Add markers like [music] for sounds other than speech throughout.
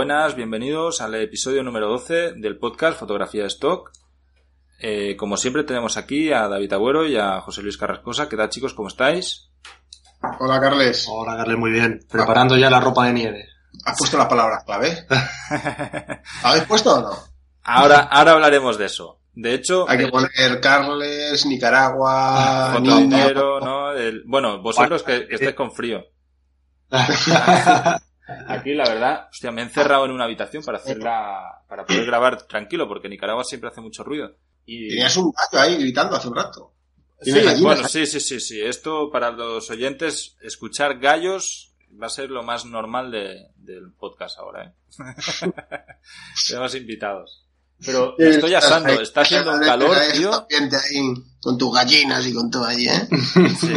Buenas, bienvenidos al episodio número 12 del podcast Fotografía de Stock. Eh, como siempre tenemos aquí a David Agüero y a José Luis Carrascosa. ¿Qué tal chicos? ¿Cómo estáis? Hola Carles. Hola Carles, muy bien. Preparando ya la ropa de nieve. ¿Has puesto la palabra clave? [laughs] ¿Habéis puesto o no? Ahora, ahora hablaremos de eso. De hecho, Hay que eh, poner Carles, Nicaragua. [laughs] El- bueno, vosotros que, que estáis con frío. [laughs] Aquí, la verdad, hostia, me he encerrado en una habitación para hacerla, para poder grabar tranquilo, porque Nicaragua siempre hace mucho ruido. Y, Tenías un gato ahí gritando hace un rato. Sí, bueno, sí, sí, sí, sí. Esto para los oyentes, escuchar gallos va a ser lo más normal de- del podcast ahora, ¿eh? [laughs] Tenemos invitados. Pero me estoy asando, está haciendo un calor, tío. ahí, con tus gallinas y con todo allí, ¿eh? Sí,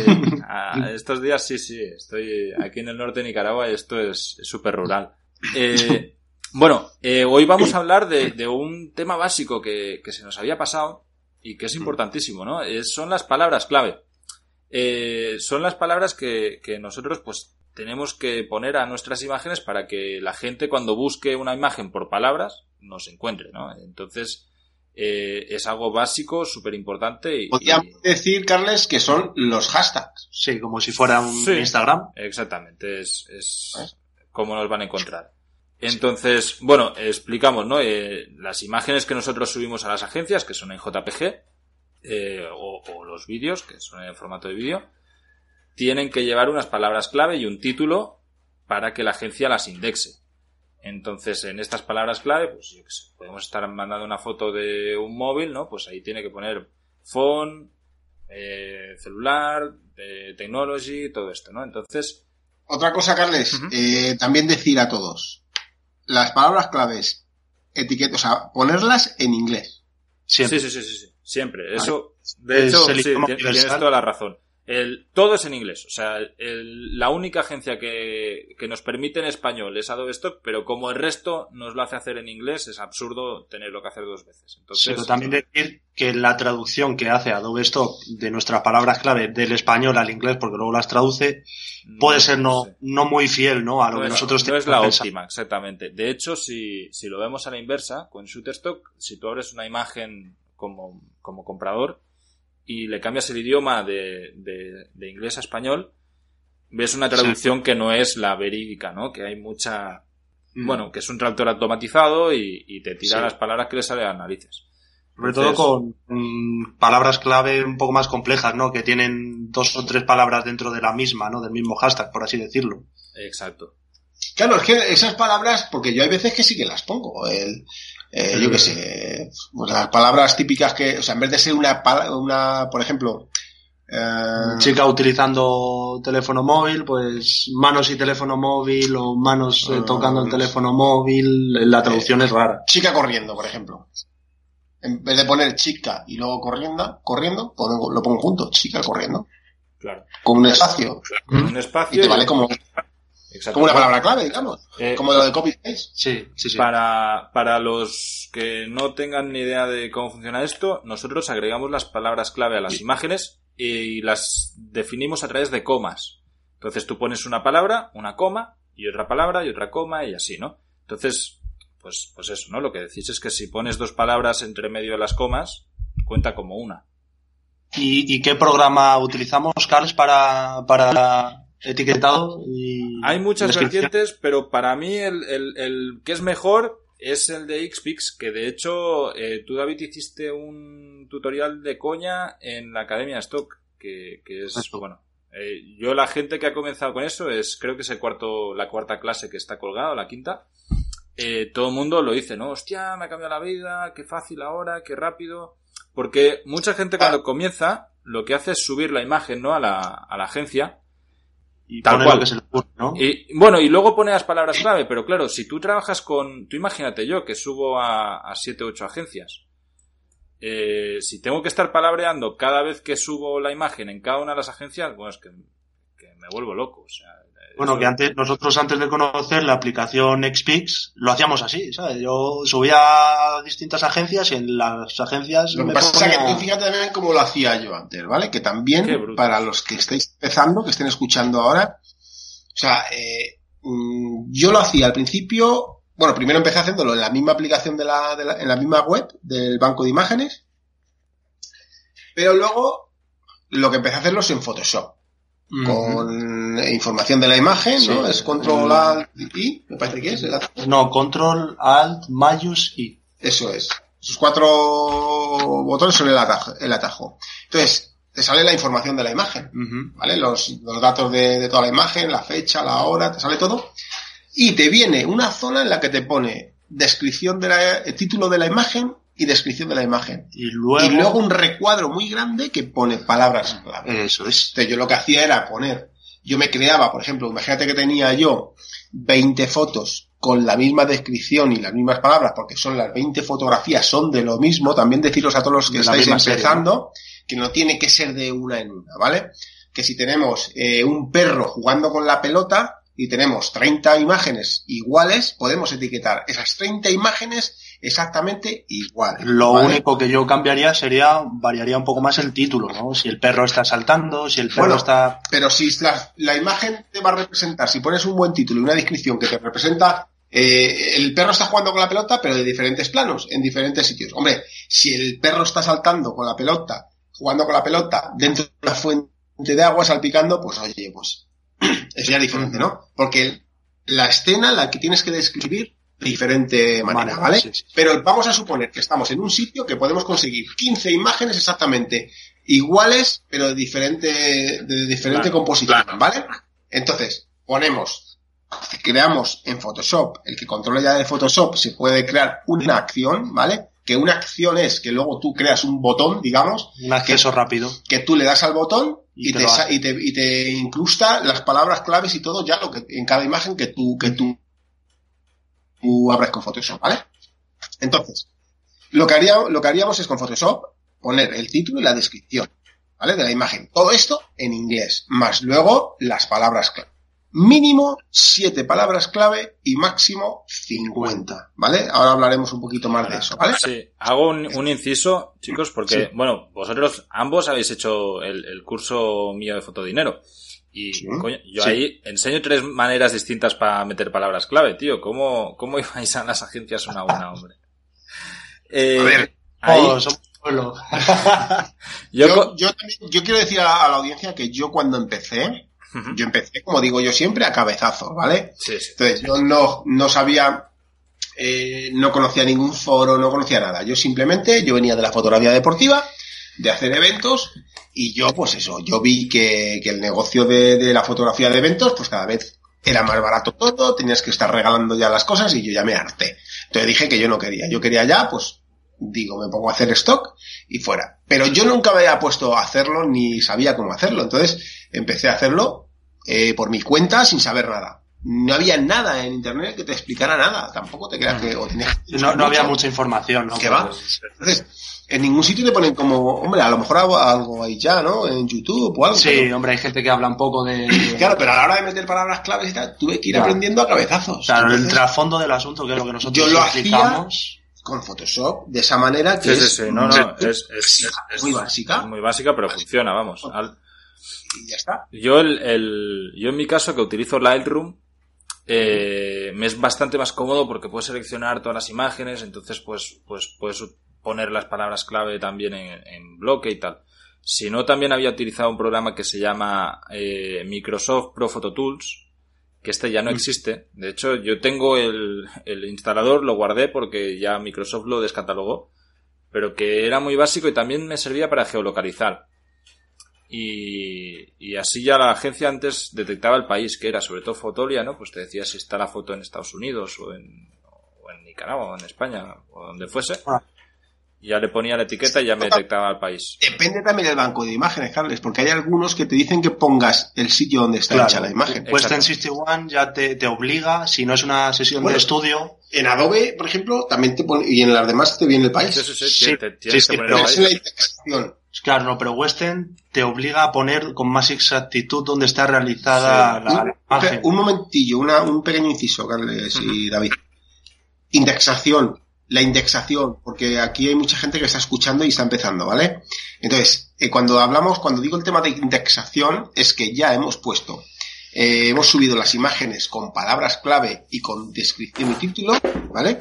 a- estos días sí, sí, estoy aquí en el norte de Nicaragua y esto es es súper rural. Eh, bueno, eh, hoy vamos a hablar de, de un tema básico que, que se nos había pasado y que es importantísimo, ¿no? Es- son las palabras clave. Eh, son las palabras que, que nosotros pues tenemos que poner a nuestras imágenes para que la gente cuando busque una imagen por palabras nos encuentre, ¿no? Entonces eh, es algo básico, súper importante y, Podríamos y- decir, Carles, que son los hashtags. Sí, como si fuera un Sí. Instagram. Exactamente, es, es como nos van a encontrar. Entonces, bueno, explicamos, ¿no? Eh, las imágenes que nosotros subimos a las agencias, que son en JPG, eh, o, o los vídeos, que son en formato de vídeo, tienen que llevar unas palabras clave y un título para que la agencia las indexe. Entonces, en estas palabras clave, pues yo qué sé, podemos estar mandando una foto de un móvil, ¿no? Pues ahí tiene que poner phone, eh, celular, eh, technology, todo esto, ¿no? Entonces, Otra cosa, Carles, eh, también decir a todos, las palabras claves, etiquetas, o sea, ponerlas en inglés. Siempre. sí, sí, sí, sí, sí, siempre. Eso, de Es hecho, el sí, tienes toda la razón. El, todo es en inglés. O sea, el- la única agencia que, que nos permite en español es Adobe Stock, pero como el resto nos lo hace hacer en inglés, es absurdo tenerlo que hacer dos veces. Entonces, Pero también decir que la traducción que hace Adobe Stock de nuestras palabras clave del español al inglés, porque luego las traduce, puede ser no, no muy fiel, ¿no? A lo no que es, nosotros no es tenemos la pensado. óptima, exactamente. De hecho, si, si lo vemos a la inversa, con Shutterstock, si tú abres una imagen como, como comprador y le cambias el idioma de, de, de inglés a español, ves una traducción que no es la verídica, ¿no? Que hay mucha... Mm. Bueno, que es un traductor automatizado y, y te tira Sí. las palabras que le salen a las narices. Sobre todo con mm, palabras clave un poco más complejas, ¿no? Que tienen dos o tres palabras dentro de la misma, ¿no? Del mismo hashtag, por así decirlo. Exacto. Claro, es que esas palabras, porque yo hay veces que sí que las pongo. El, eh, yo qué sé, pues las palabras típicas que, o sea, en vez de ser una, una por ejemplo, eh, Chica utilizando teléfono móvil, pues manos y teléfono móvil o manos eh, Ah, tocando el teléfono móvil, la traducción es rara. chica corriendo, por ejemplo. En vez de poner chica y luego corriendo, corriendo, pongo- lo pongo junto, chica corriendo, Claro. con un espacio. Un Y espacio. te vale como. Como una palabra clave, digamos. Eh, Como lo de copy paste. Sí, sí, sí. Para, para los que no tengan ni idea de cómo funciona esto, nosotros agregamos las palabras clave a las imágenes y las definimos a través de comas. Entonces tú pones una palabra, una coma, y otra palabra, y otra coma, y así, ¿no? Entonces, pues, pues eso, ¿no? Lo que decís es que si pones dos palabras entre medio de las comas, cuenta como una. ¿Y, y qué programa utilizamos, Carlos, para, para etiquetado? Y Hay muchas vertientes, pero para mí el, el- el que es mejor es el de Xpix, que de hecho eh, tú, David, hiciste un tutorial de coña en la Academia Stock, que, que es, bueno, eh, yo la gente que ha comenzado con eso es, creo que es el cuarto, la cuarta clase que está colgada, la quinta, eh, todo el mundo lo dice, ¿no? Hostia, me ha cambiado la vida, qué fácil ahora, qué rápido. Porque mucha gente cuando comienza lo que hace es subir la imagen, ¿no? A la, a la agencia. Y Tal pone cual. lo que se le ocurre, ¿no? Y bueno, y luego pone las palabras clave, pero claro, si tú trabajas con, tú imagínate yo que subo a, a siete o ocho agencias. Eh, si tengo que estar palabreando cada vez que subo la imagen en cada una de las agencias, bueno, es que, que me vuelvo loco. O sea, Bueno, que antes, nosotros antes de conocer la aplicación Xpix, lo hacíamos así, ¿sabes? Yo subía a distintas agencias y en las agencias Lo que me pasa es que tú fíjate también cómo lo hacía yo antes, ¿vale? Que también, para los que estáis empezando, que estén escuchando ahora, o sea, eh, mm, yo lo hacía al principio, bueno, primero empecé haciéndolo en la misma aplicación de la, de la- en la misma web del banco de imágenes, pero luego lo que empecé a hacerlo es en Photoshop, con información de la imagen, ¿no? Es control alt y, me parece que es, el. No, Control, Alt, Mayus y... Eso es. Esos cuatro botones son el atajo. El atajo. Entonces, te sale la información de la imagen. ¿vale? Los, los datos de, de toda la imagen, la fecha, la hora, te sale todo. Y te viene una zona en la que te pone descripción de la, el título de la imagen y descripción de la imagen. Y luego... Y luego un recuadro muy grande que pone palabras clave. Eso es. Entonces yo lo que hacía era poner, yo me creaba, por ejemplo, imagínate que tenía yo 20 fotos con la misma descripción y las mismas palabras, porque son las 20 fotografías, son de lo mismo, también deciros a todos los que estáis serie, empezando, que no tiene que ser de una en una, ¿vale? Que si tenemos eh, un perro jugando con la pelota y tenemos 30 imágenes iguales, podemos etiquetar esas 30 imágenes exactamente iguales. Lo ¿vale? único que yo cambiaría sería, variaría un poco más el título, ¿no? Si el perro está saltando, si el perro Bueno, está... Pero si la, la imagen te va a representar, si pones un buen título y una descripción que te representa, eh, el perro está jugando con la pelota, pero de diferentes planos, en diferentes sitios. Hombre, si el perro está saltando con la pelota, jugando con la pelota dentro de una fuente de agua salpicando, pues oye, pues eso ya es diferente, ¿no? Porque la escena la que tienes que describir de diferente manera, ¿vale? sí, sí. Pero vamos a suponer que estamos en un sitio que podemos conseguir 15 imágenes exactamente iguales, pero de diferente, de diferente Claro, composición, claro. ¿vale? Entonces, ponemos, creamos en Photoshop, el que controla ya de Photoshop se puede crear una acción, ¿vale? Que una acción es que luego tú creas un botón, digamos, Un acceso rápido. que tú le das al botón Y y, te y, te, y te incrusta las palabras claves y todo ya lo que en cada imagen que tú que tú, tú abres con Photoshop, ¿vale? Entonces, lo que haría, lo que haríamos es con Photoshop poner el título y la descripción, ¿vale? De la imagen. Todo esto en inglés, más luego las palabras clave. Mínimo siete palabras clave y máximo 50, ¿vale? Ahora hablaremos un poquito más de eso, ¿vale? Sí, hago un, un inciso, chicos, porque, Sí. bueno, vosotros ambos habéis hecho el, el curso mío de fotodinero. Y, Sí. coño, yo Sí. ahí enseño tres maneras distintas para meter palabras clave, tío. ¿Cómo, cómo ibais a las agencias una a una, hombre? Eh, [laughs] A ver, ahí, Oh, [laughs] yo, Yo, co- yo, también- yo quiero decir a la, a la audiencia que yo cuando empecé, Yo empecé, como digo yo siempre, a cabezazo, ¿vale? Sí, sí. Entonces yo no, no sabía, eh, no conocía ningún foro, no conocía nada. Yo simplemente, yo venía de la fotografía deportiva, de hacer eventos, y yo, pues eso, yo vi que, que el negocio de, de la fotografía de eventos, pues cada vez era más barato todo, tenías que estar regalando ya las cosas y yo ya me harté. Entonces dije que yo no quería, yo quería ya, pues, digo, me pongo a hacer stock y fuera. Pero yo nunca me había puesto a hacerlo ni sabía cómo hacerlo. Entonces empecé a hacerlo eh, por mi cuenta sin saber nada. No había nada en internet que te explicara nada. Tampoco te creas que... O tenías que No, no había mucha información, ¿no? ¿Qué va? Entonces, en ningún sitio te ponen como, hombre, a lo mejor algo, algo ahí ya, ¿no? En YouTube o algo. Sí, pero- hombre, hay gente que habla un poco de... claro, pero a la hora de meter palabras claves y tal, tuve que ir Claro. aprendiendo a cabezazos. Claro, el trasfondo del asunto, que es lo que nosotros Yo lo hacía- explicamos. Con Photoshop, de esa manera que Sí, sí, es sí, no, no, muy es, es- es- muy básica. es muy básica, pero funciona, vamos. Al- y ya está. Yo, el, el- yo en mi caso, que utilizo Lightroom, eh, me es bastante más cómodo porque puedes seleccionar todas las imágenes, entonces pues, pues puedes poner las palabras clave también en, en bloque y tal. Si no, también había utilizado un programa que se llama eh, Microsoft Pro Photo Tools, que este ya no existe. De hecho, yo tengo el, el instalador, lo guardé porque ya Microsoft lo descatalogó, pero que era muy básico y también me servía para geolocalizar. Y, y así ya la agencia antes detectaba el país que era, sobre todo Fotolia, ¿no? Pues te decía si está la foto en Estados Unidos o en, o en Nicaragua o en España o donde fuese. Ah. Ya le ponía la etiqueta y ya me detectaba el país. Depende también del banco de imágenes, Carles, porque hay algunos que te dicen que pongas el sitio donde está Claro. hecha la imagen. Western 61 ya te, te obliga, si no es una sesión Bueno, de estudio, En Adobe, por ejemplo, también te pone, y en las demás te viene el país. Sí, sí, sí, Sí, te- tienes sí, que sí, poner Pero es en la indexación. claro, no, pero Western te obliga a poner con más exactitud donde está realizada Sí. la, Un, la imagen. un momentillo, una- un pequeño inciso, Carles y David. Indexación, la indexación, porque aquí hay mucha gente que está escuchando y está empezando, ¿vale? Entonces, eh, cuando hablamos, cuando digo el tema de indexación, es que ya hemos puesto, eh, hemos subido las imágenes con palabras clave y con descripción y título, ¿vale?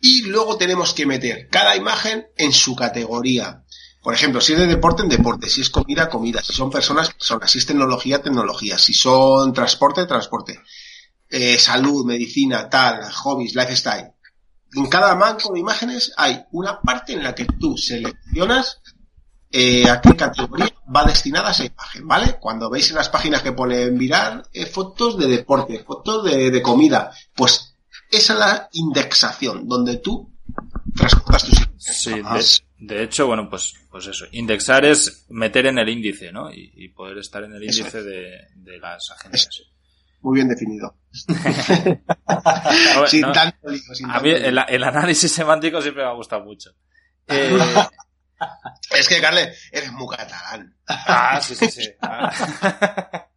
Y luego tenemos que meter cada imagen en su categoría. Por ejemplo, si es de deporte, en deporte. Si es comida, comida. Si son personas, personas. Si es tecnología, tecnología. Si son transporte, transporte. Eh, salud, medicina, tal, hobbies, lifestyle. En cada banco de imágenes hay una parte en la que tú seleccionas eh, a qué categoría va destinada esa imagen, ¿vale? Cuando veis en las páginas que pone mirar eh, fotos de deporte, fotos de, de comida, pues esa es la indexación, donde tú transportas tus imágenes. Sí, de, de hecho, bueno, pues, pues eso. Indexar es meter en el índice, ¿no? Y, y poder estar en el índice de, de las agencias. Muy bien definido. [laughs] Ver, sin no, tanto lío, sin a tanto mí el, el análisis semántico siempre me ha gustado mucho. [laughs] Eh, Es que, Carles, eres muy catalán. ah, sí, sí, sí. Ah, [laughs]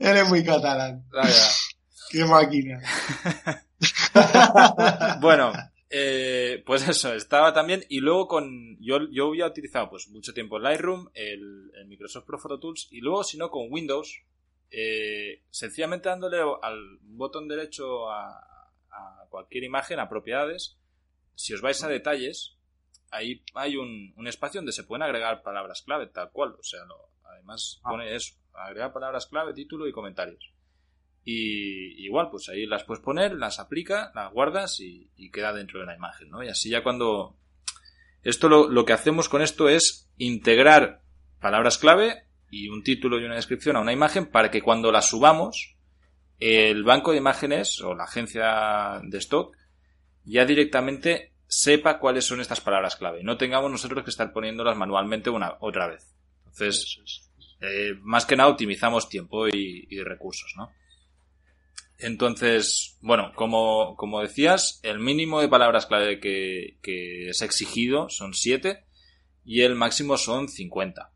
Eres muy catalán. Qué máquina. Bueno, eh, pues eso, estaba también. Y luego con. Yo, yo había utilizado pues mucho tiempo Lightroom, el, el Microsoft Pro Photo Tools, y luego, si no, con Windows, eh, sencillamente dándole al botón derecho a, a cualquier imagen, a propiedades, si os vais a detalles, ahí hay un, un espacio donde se pueden agregar palabras clave, tal cual. O sea, lo- además Ah. pone eso, agregar palabras clave, título y comentarios. Y igual, pues ahí las puedes poner, las aplica, las guardas y, y queda dentro de la imagen, ¿no? Y así ya cuando... Esto lo, lo que hacemos con esto es integrar palabras clave y un título y una descripción a una imagen para que cuando la subamos, el banco de imágenes o la agencia de stock ya directamente sepa cuáles son estas palabras clave. No tengamos nosotros que estar poniéndolas manualmente una otra vez. Entonces, eh, más que nada optimizamos tiempo y, y recursos, ¿no? Entonces, bueno, como, como decías, el mínimo de palabras clave que, que es exigido son 7 y el máximo son 50.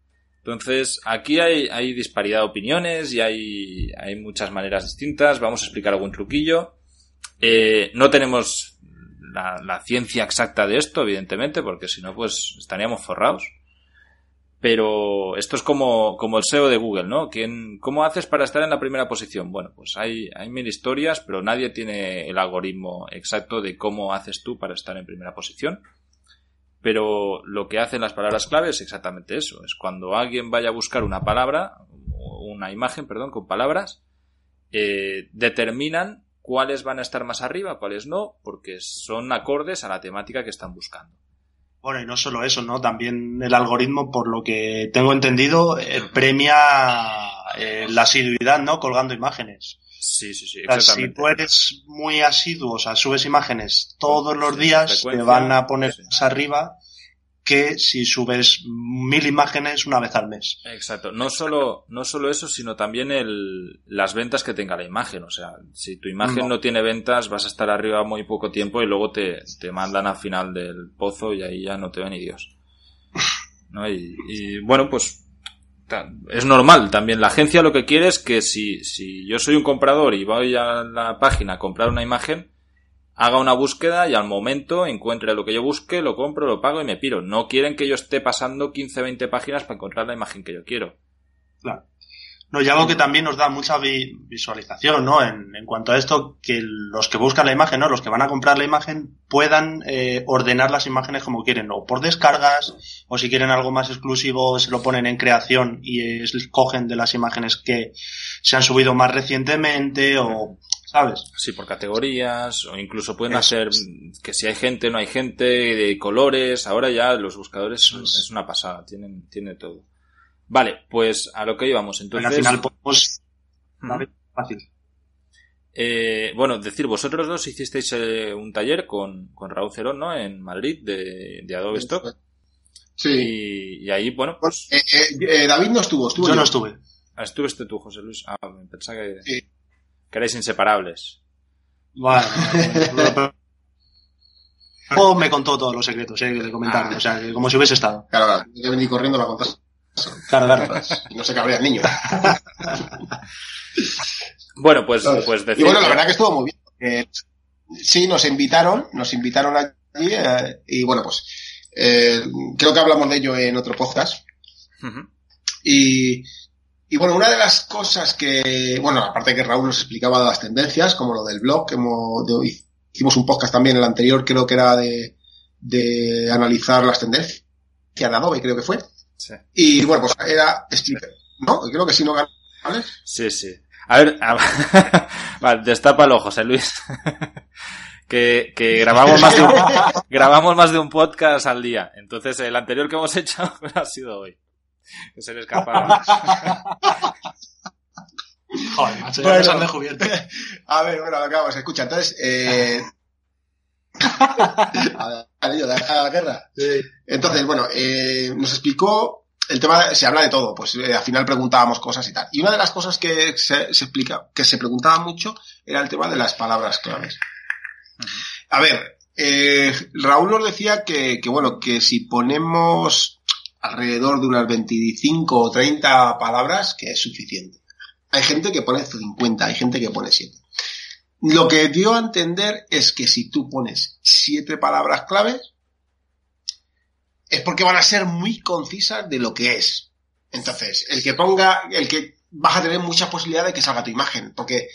Entonces, aquí hay, disparidad de opiniones y hay, muchas maneras distintas. Vamos a explicar algún truquillo. Eh, no tenemos la, ciencia exacta de esto, evidentemente, porque si no, pues estaríamos forrados. Pero esto es como, el SEO de Google, ¿no? ¿Quién, ¿Cómo haces para estar en la primera posición? Bueno, pues hay, hay mil historias, pero nadie tiene el algoritmo exacto de cómo haces tú para estar en primera posición. Pero lo que hacen las palabras clave es exactamente eso. Es cuando alguien vaya a buscar una palabra, una imagen, perdón, con palabras, eh, determinan cuáles van a estar más arriba, cuáles no, porque son acordes a la temática que están buscando. Bueno, y no solo eso, ¿no? También el algoritmo, por lo que tengo entendido, eh, premia eh, la asiduidad, ¿no? Colgando imágenes. Sí, sí, sí, O sea, si tú eres muy asiduo, o sea, subes imágenes todos los Sí, días, te van a poner sí. más arriba que si subes mil imágenes una vez al mes. Exacto. No solo, no solo eso, sino también el, las ventas que tenga la imagen. O sea, si tu imagen No. no. tiene ventas, vas a estar arriba muy poco tiempo y luego te, te mandan al final del pozo y ahí ya no te ve ni Dios. ¿No? Y, y, bueno, pues es normal. También la agencia lo que quiere es que si, si yo soy un comprador y voy a la página a comprar una imagen, haga una búsqueda y al momento encuentre lo que yo busque, lo compro, lo pago y me piro. No quieren que yo esté pasando 15, 20 páginas para encontrar la imagen que yo quiero. Claro. No, y algo que también nos da mucha vi- visualización, ¿no? En, en cuanto a esto, que los que buscan la imagen, ¿no? Los que van a comprar la imagen puedan eh, ordenar las imágenes como quieren, o por descargas, o si quieren algo más exclusivo, se lo ponen en creación y escogen de las imágenes que se han subido más recientemente, o, ¿sabes? Sí, por categorías, o incluso pueden hacer que si hay gente, no hay gente, de colores. Ahora ya los buscadores es. es una pasada, tienen, tiene todo. Vale, pues a lo que íbamos. Entonces, al final podemos... Fácil. Eh, bueno, decir, vosotros dos hicisteis eh, un taller con, con Raúl Cerón, ¿no? En Madrid, de, de Adobe Stock. Sí. Y, y ahí, bueno, pues... Eh, eh, eh, David no estuvo, estuvo Yo no estuve. ah, Estuviste tú, José Luis. Ah, pensaba que, Sí. que erais inseparables. Bueno, [laughs] bueno, me contó todos los secretos, eh, que le comentaron. O sea, que como si hubiese estado. Claro, claro, que venir corriendo la contar. [laughs] No se cabrea el niño. [laughs] Bueno, pues, ¿sabes? pues decir... y bueno, la verdad que estuvo muy bien. Eh, sí, nos invitaron, nos invitaron allí eh, y bueno, pues eh, creo que hablamos de ello en otro podcast. Y, y bueno, una de las cosas que, bueno, aparte que Raúl nos explicaba las tendencias, como lo del blog, que hemos, de- hicimos un podcast también, el anterior creo que era de, de analizar las tendencias de Adobe, creo que fue. Sí. Y bueno, pues era explicar, ¿no? Creo que sí, ¿no? ¿Vale? Sí, sí. A ver, a- [laughs] vale, destápalo, José Luis. [laughs] que, que grabamos más de un, [laughs] grabamos más de un podcast al día. Entonces, el anterior que hemos hecho ha sido hoy. Que se le escapa. Joder, macho, ya Bueno. nos han descubierto. A ver, bueno, acabamos, escucha, entonces, eh... [laughs] a la guerra. Entonces, bueno, eh, nos explicó el tema, se habla de todo, pues eh, al final preguntábamos cosas y tal. Y una de las cosas que se, se explica, que se preguntaba mucho, era el tema de las palabras claves. A ver, eh, Raúl nos decía que, que, bueno, que si ponemos alrededor de unas 25 o 30 palabras, que es suficiente. Hay gente que pone 50, hay gente que pone 7. Lo que dio a entender es que si tú pones 7 palabras claves, es porque van a ser muy concisas de lo que es. Entonces, el que ponga, el que vas a tener muchas posibilidades de que salga tu imagen, porque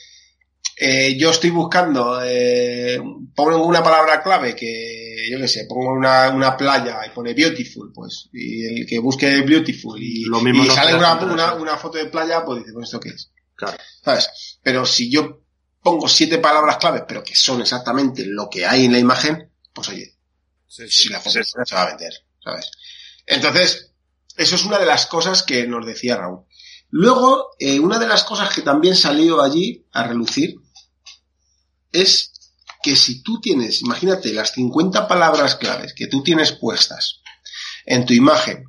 eh, yo estoy buscando, eh, pongo una palabra clave que, yo qué sé, pongo una, una playa y pone beautiful, pues, y el que busque beautiful y, Lo mismo y no sale una, una foto de playa, pues dice, pues esto qué es. Claro. ¿Sabes? Pero si yo pongo siete palabras claves, pero que son exactamente lo que hay en la imagen, pues oye, Sí, si la foto se va a vender, ¿sabes? Entonces, eso es una de las cosas que nos decía Raúl. Luego, eh, una de las cosas que también salió allí a relucir es que si tú tienes, imagínate, las 50 palabras claves que tú tienes puestas en tu imagen,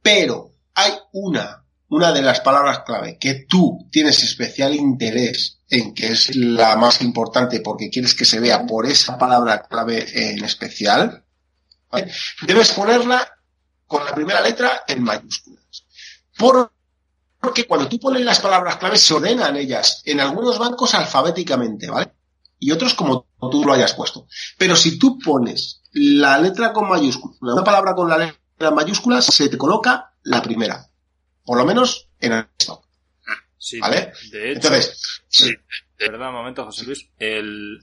pero hay una, una de las palabras clave que tú tienes especial interés en que es la más importante porque quieres que se vea por esa palabra clave en especial, debes ponerla con la primera letra en mayúsculas. Por- porque cuando tú pones las palabras claves se ordenan ellas en algunos bancos alfabéticamente, ¿vale? Y otros como tú lo hayas puesto. Pero si tú pones la letra con mayúsculas, una palabra con la letra en mayúsculas, se te coloca la primera. Por lo menos en el stock. Sí, ¿Vale? de hecho, Entonces, sí, perdón un momento, José Luis. El,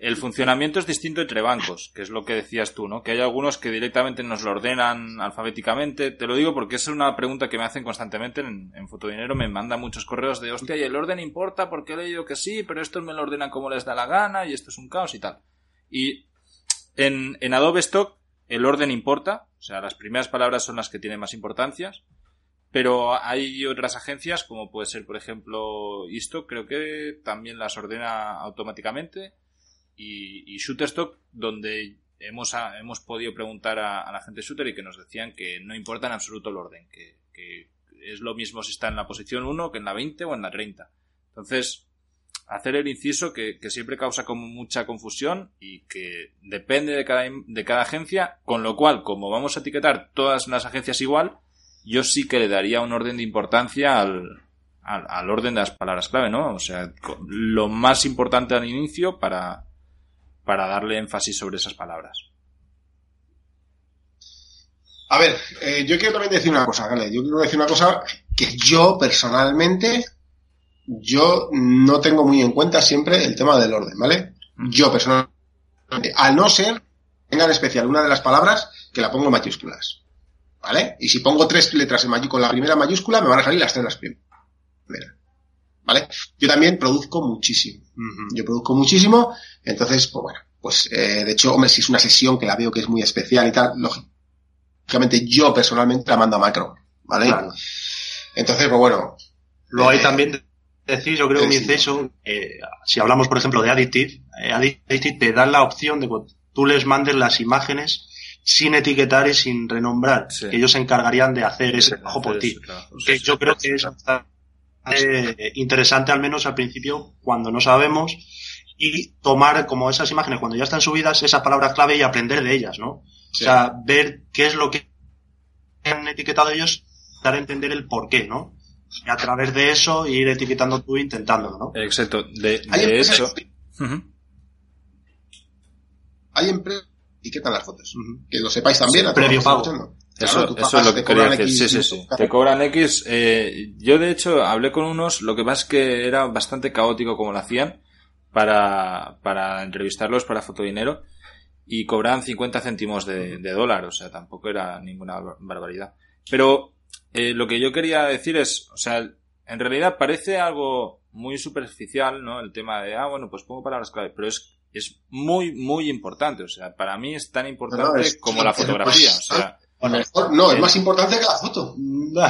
el funcionamiento es distinto entre bancos, que es lo que decías tú, ¿no? Que hay algunos que directamente nos lo ordenan alfabéticamente. Te lo digo porque es una pregunta que me hacen constantemente en, en Fotodinero. Me mandan muchos correos de, hostia, ¿y el orden importa? Porque he leído que sí, pero estos me lo ordenan como les da la gana y esto es un caos y tal. Y en, en Adobe Stock el orden importa, o sea, las primeras palabras son las que tienen más importancias. Pero hay otras agencias, como puede ser, por ejemplo, Isto, creo que también las ordena automáticamente. Y, y Shutterstock, donde hemos, hemos podido preguntar a, a la gente de Shooter y que nos decían que no importa en absoluto el orden, que, que es lo mismo si está en la posición 1 que en la 20 o en la 30. Entonces, hacer el inciso que, que siempre causa como mucha confusión y que depende de cada, de cada agencia, con lo cual, como vamos a etiquetar todas las agencias igual, yo sí que le daría un orden de importancia al, al, al orden de las palabras clave, ¿no? O sea, lo más importante al inicio para, para darle énfasis sobre esas palabras. A ver, eh, yo quiero también decir una cosa, Gale. Yo quiero decir una cosa que yo personalmente, yo no tengo muy en cuenta siempre el tema del orden, ¿vale? Yo personalmente, al no ser, tenga en especial una de las palabras que la pongo en mayúsculas, ¿vale? Y si pongo tres letras en con la primera mayúscula, me van a salir las tres las primeras, ¿vale? Yo también produzco muchísimo. Yo produzco muchísimo, entonces, pues bueno, pues eh, de hecho, hombre, si es una sesión que la veo que es muy especial y tal, lógicamente yo personalmente la mando a macro, ¿vale? Claro. Entonces, pues bueno, Luego hay Eh, también decir, yo creo que mi inciso, eh, si hablamos por ejemplo de Additive, eh, Additive te da la opción de que tú les mandes las imágenes sin etiquetar y sin renombrar, que ellos se encargarían de hacer ese trabajo por ti. que yo creo que es bastante interesante, al menos al principio, cuando no sabemos, y tomar como esas imágenes cuando ya están subidas, esas palabras clave y aprender de ellas, ¿no? O sea, ver qué es lo que han etiquetado ellos, dar a entender el por qué, ¿no? Y a través de eso ir etiquetando tú intentándolo, ¿no? Exacto. De, de hecho... Hay empresas que etiquetan las fotos. Que lo sepáis también. A previo pago. Eso, eso es lo que quería decir. Sí, sí, sí. Te cobran X. Eh, yo, de hecho, hablé con unos. Lo que pasa es que era bastante caótico como lo hacían para, para entrevistarlos para Fotodinero y cobraban 50 céntimos de, de dólar. O sea, tampoco era ninguna barbaridad. Pero eh, lo que yo quería decir es, o sea, en realidad parece algo muy superficial, ¿no? El tema de, ah, bueno, pues pongo palabras clave, pero es, es muy, muy importante. O sea, para mí es tan importante como la fotografía. o sea, no, es más importante que la foto.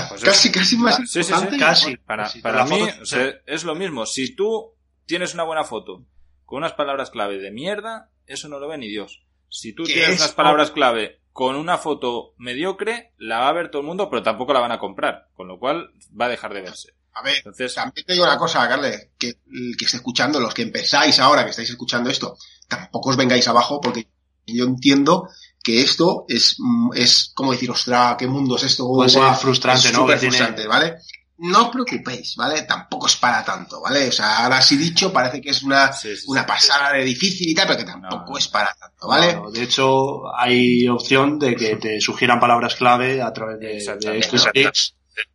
Pues casi, casi más importante. Casi. Para, para mí, o sea, es lo mismo. Si tú tienes una buena foto con unas palabras clave de mierda, eso no lo ve ni Dios. Si tú tienes unas palabras clave con una foto mediocre, la va a ver todo el mundo, pero tampoco la van a comprar, con lo cual va a dejar de verse. A ver, Entonces, también te digo una cosa, Carles, que el que esté escuchando, los que empezáis ahora, que estáis escuchando esto, tampoco os vengáis abajo porque yo entiendo que esto es, es como decir, ostras, qué mundo es esto. Puede ser frustrante, es ¿no? frustrante, ¿vale? no os preocupéis, ¿vale? Tampoco es para tanto, ¿vale? O sea, ahora sí dicho, parece que es una, una pasada de difícil y tal, pero que tampoco es para tanto, ¿vale? de hecho, hay opción de que [laughs] te sugieran palabras clave a través de, de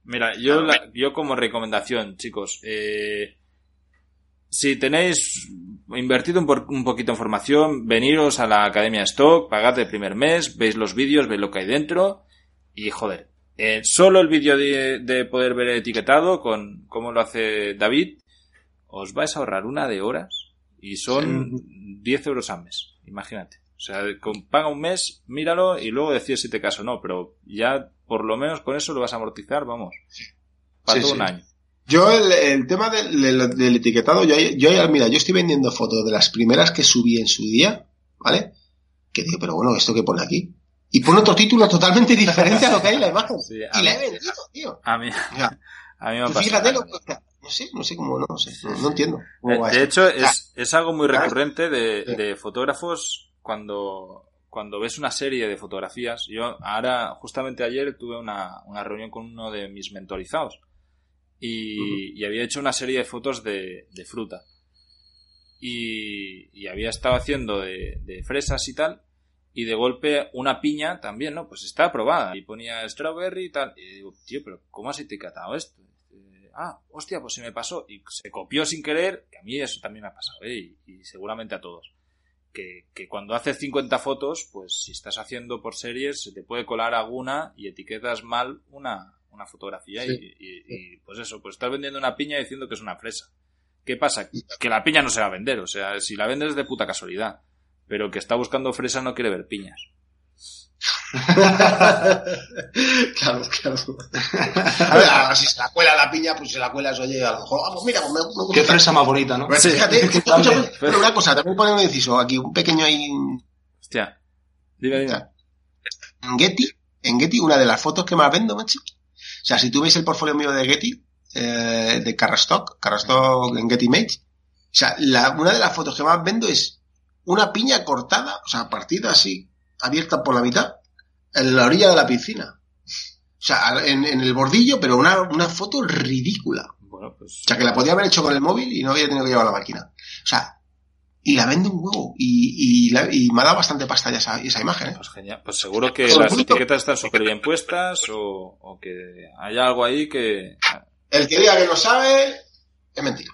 Mira, yo, yo como recomendación, chicos, eh, si tenéis invertido un, un, poquito en formación, veniros a la Academia Stock, pagad el primer mes, veis los vídeos, veis lo que hay dentro y joder, eh, solo el vídeo de, poder ver etiquetado con cómo lo hace David, os vais a ahorrar una de horas y son 10 euros al mes, imagínate. O sea, paga un mes, míralo y luego decides si te caso o no, pero ya por lo menos con eso lo vas a amortizar, vamos, para todo un año. Yo el, tema del, etiquetado, yo, yo, mira, yo estoy vendiendo fotos de las primeras que subí en su día, ¿vale? Que digo, pero bueno, ¿esto que pone aquí? y pone otro título totalmente diferente a lo que hay en la imagen. y la he vendido, tío. A mí, [laughs] a mí me pasa. Fíjate lo que, no sé, no sé cómo, no, sé, no, entiendo. Eh, de hecho, es, es algo muy recurrente de, de fotógrafos cuando, cuando ves una serie de fotografías. Yo ahora, justamente ayer, tuve una, una reunión con uno de mis mentorizados y, y había hecho una serie de fotos de, de fruta. Y, y había estado haciendo de, de fresas y tal y de golpe una piña también, ¿no? Pues está aprobada. Y ponía strawberry y tal. Y digo, tío, pero ¿cómo has etiquetado esto? ah, hostia, pues se me pasó. Y se copió sin querer, que a mí eso también me ha pasado, ¿eh? Y, seguramente a todos. Que, que, cuando haces 50 fotos, pues si estás haciendo por series, se te puede colar alguna y etiquetas mal una, una fotografía y, y, pues eso, pues estás vendiendo una piña diciendo que es una fresa. ¿Qué pasa? Que la piña no se va a vender, o sea, si la vendes de puta casualidad pero que está buscando fresa no quiere ver piñas. Claro, claro. A ver, ahora si se la cuela la piña, pues se la cuela, oye, a lo mejor, vamos, mira, pues me, me Qué fresa más bonita, ¿no? Pues fíjate, [laughs] escucha, pero una cosa, también poner un inciso aquí, un pequeño ahí. Hostia. Dime, dime. En Getty, en Getty, una de las fotos que más vendo, macho. O sea, si tú veis el portfolio mío de Getty, eh, de Carrastock, Carrastock en Getty Image, o sea, la, una de las fotos que más vendo es una piña cortada, o sea, partida así, abierta por la mitad, en la orilla de la piscina. O sea, en, el bordillo, pero una, una foto ridícula. Bueno, pues... O sea, que la podía haber hecho con el móvil y no había tenido que llevar la máquina. O sea, y la vende un huevo. Y, y, me ha dado bastante pasta ya esa, esa imagen. ¿eh? Pues genial. Pues seguro que las etiquetas están súper bien puestas o, o, que hay algo ahí que... El que diga que no sabe, es mentira.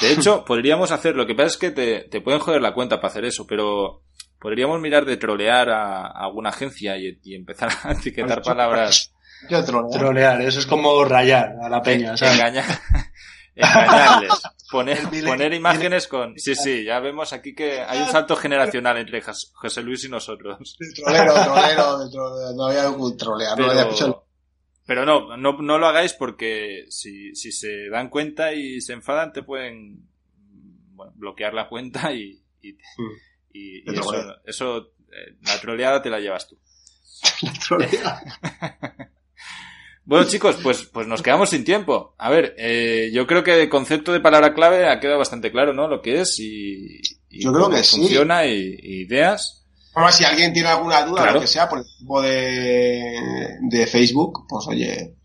De hecho, podríamos hacer, lo que pasa es que te, te pueden joder la cuenta para hacer eso, pero podríamos mirar de trolear a, alguna agencia y, empezar a [laughs] etiquetar palabras. Yo trolear. trolear. eso es como rayar a la peña, ¿sabes? Engañar, [laughs] engañarles. Poner, poner imágenes con... Sí, sí, ya vemos aquí que hay un salto generacional entre José Luis y nosotros. trolero, trolero, no había un trolear, no había Pero no, no, no lo hagáis porque si, si se dan cuenta y se enfadan, te pueden bueno, bloquear la cuenta y, y, Mm. Y- eso, bueno. eso eh, la troleada te la llevas tú. [laughs] [laughs] Bueno, chicos, pues, pues nos quedamos sin tiempo. A ver, eh, yo creo que el concepto de palabra clave ha quedado bastante claro, ¿no? Lo que es y, y Yo creo cómo que sí. funciona y, y ideas. Bueno, si alguien tiene alguna duda, Claro. lo que sea, por el grupo de, de Facebook, pues oye,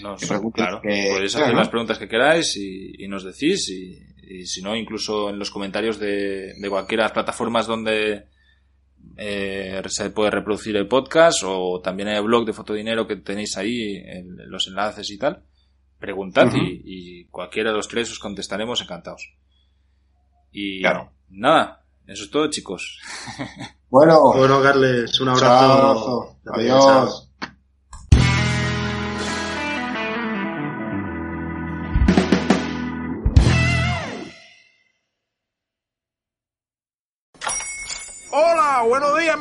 nos- Que claro, que- podéis claro, hacer ¿no? las preguntas que queráis y, y nos decís y, y si no, incluso en los comentarios de, de cualquiera de las plataformas donde eh, se puede reproducir el podcast o también en el blog de Fotodinero que tenéis ahí el- los enlaces y tal. Preguntad y, y cualquiera de los tres os contestaremos encantados. Y Claro. nada, eso es todo chicos. bueno, Bueno, Carles, un chao, abrazo. adiós.